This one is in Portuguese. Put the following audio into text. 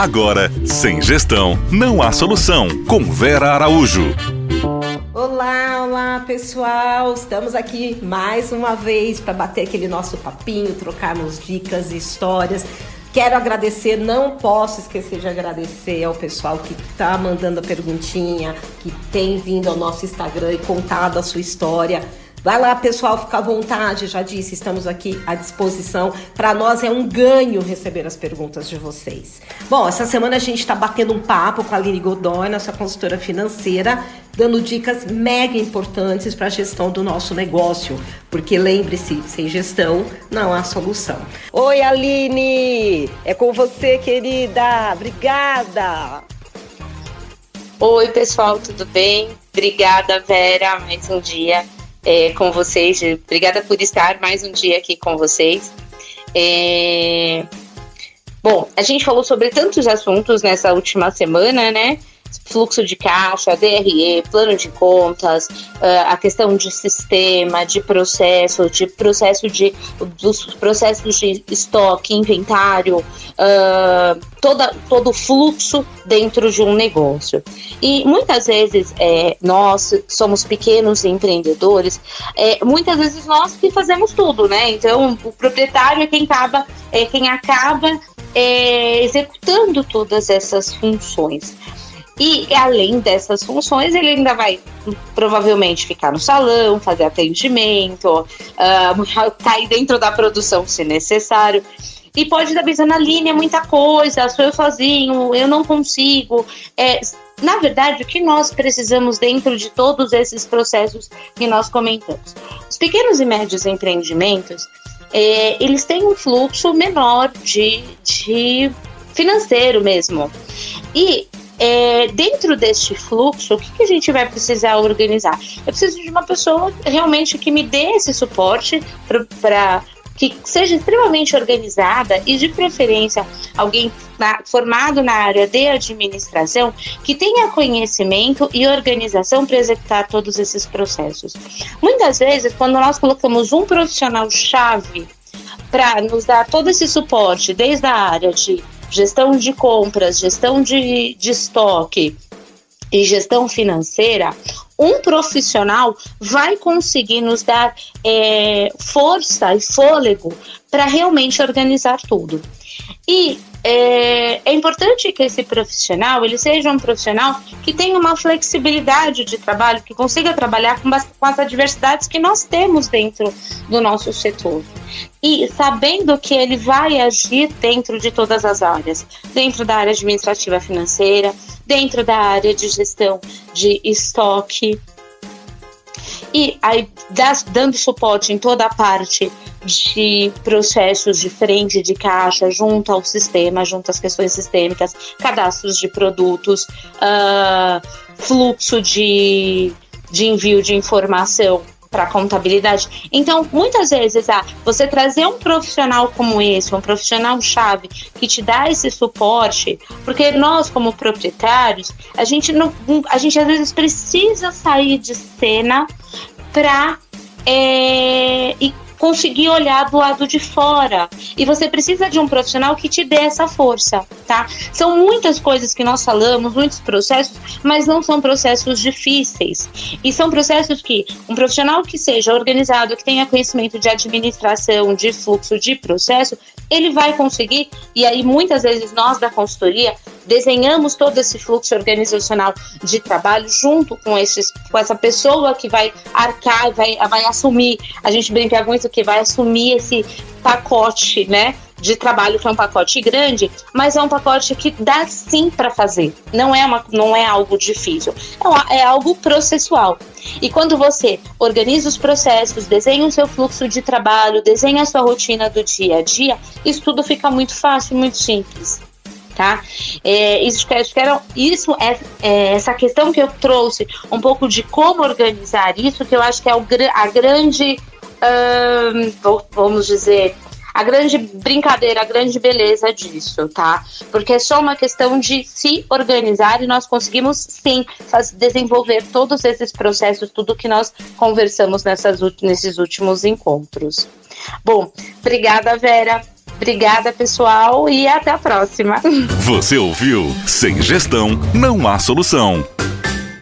Agora, sem gestão, não há solução. Com Vera Araújo. Olá, olá pessoal! Estamos aqui mais uma vez para bater aquele nosso papinho, trocarmos dicas e histórias. Quero agradecer, não posso esquecer de agradecer ao pessoal que está mandando a perguntinha, que tem vindo ao nosso Instagram e contado a sua história. Vai lá, pessoal, fica à vontade. Já disse, estamos aqui à disposição. Para nós é um ganho receber as perguntas de vocês. Bom, essa semana a gente está batendo um papo com a Aline Godoy, nossa consultora financeira, dando dicas mega importantes para a gestão do nosso negócio. Porque lembre-se, sem gestão não há solução. Oi, Aline! É com você, querida. Obrigada! Oi, pessoal, tudo bem? Obrigada, Vera, mais um dia é, com vocês. Obrigada por estar mais um dia aqui com vocês. É... Bom, a gente falou sobre tantos assuntos nessa última semana, né? Fluxo de caixa, DRE, plano de contas, uh, a questão de sistema, de processo, de processo de dos processos de estoque, inventário, uh, toda, todo o fluxo dentro de um negócio. E muitas vezes é, nós somos pequenos empreendedores, é, muitas vezes nós que fazemos tudo, né? Então o proprietário é quem acaba, é quem acaba é, executando todas essas funções. E além dessas funções, ele ainda vai provavelmente ficar no salão, fazer atendimento, uh, cair dentro da produção se necessário. E pode estar pensando, Aline, é muita coisa, sou eu sozinho, eu não consigo. É, na verdade, o que nós precisamos dentro de todos esses processos que nós comentamos? Os pequenos e médios empreendimentos, é, eles têm um fluxo menor de, de financeiro mesmo. E é, dentro deste fluxo, o que, que a gente vai precisar organizar? Eu preciso de uma pessoa realmente que me dê esse suporte para que seja extremamente organizada e, de preferência, alguém na, formado na área de administração que tenha conhecimento e organização para executar todos esses processos. Muitas vezes, quando nós colocamos um profissional-chave para nos dar todo esse suporte, desde a área de gestão de compras, gestão de, de estoque e gestão financeira, um profissional vai conseguir nos dar é, força e fôlego para realmente organizar tudo. E é, é, importante que esse profissional ele seja um profissional que tenha uma flexibilidade de trabalho, que consiga trabalhar com, com as adversidades que nós temos dentro do nosso setor. E sabendo que ele vai agir dentro de todas as áreas, dentro da área administrativa financeira, dentro da área de gestão de estoque, e aí dando suporte em toda a parte de processos de frente de caixa junto ao sistema, junto às questões sistêmicas, cadastros de produtos, uh, fluxo de, de envio de informação para contabilidade. Então, muitas vezes, ah, você trazer um profissional como esse, um profissional chave que te dá esse suporte, porque nós como proprietários, a gente não, a gente às vezes precisa sair de cena para é, e conseguir olhar do lado de fora. E você precisa de um profissional que te dê essa força, tá? São muitas coisas que nós falamos, muitos processos, mas não são processos difíceis. E são processos que um profissional que seja organizado, que tenha conhecimento de administração, de fluxo, de processo, ele vai conseguir. E aí, muitas vezes, nós da consultoria desenhamos todo esse fluxo organizacional de trabalho junto com, esses, com essa pessoa que vai arcar, vai, vai assumir. A gente brinca muito que vai assumir esse pacote, né? de trabalho que é um pacote grande, mas é um pacote que dá sim para fazer. Não é uma, não é algo difícil. É, é algo processual. E quando você organiza os processos, desenha o seu fluxo de trabalho, desenha a sua rotina do dia a dia, isso tudo fica muito fácil, muito simples tá? É, isso, era, isso é, é, essa questão que eu trouxe, um pouco de como organizar isso, que eu acho que é o, a grande, vamos dizer, a grande brincadeira, a grande beleza disso, tá? Porque é só uma questão de se organizar e nós conseguimos sim faz, desenvolver todos esses processos, tudo que nós conversamos nessas, nesses últimos encontros. Bom, obrigada, Vera Obrigada, pessoal, e até a próxima. Você ouviu? Sem gestão, não há solução.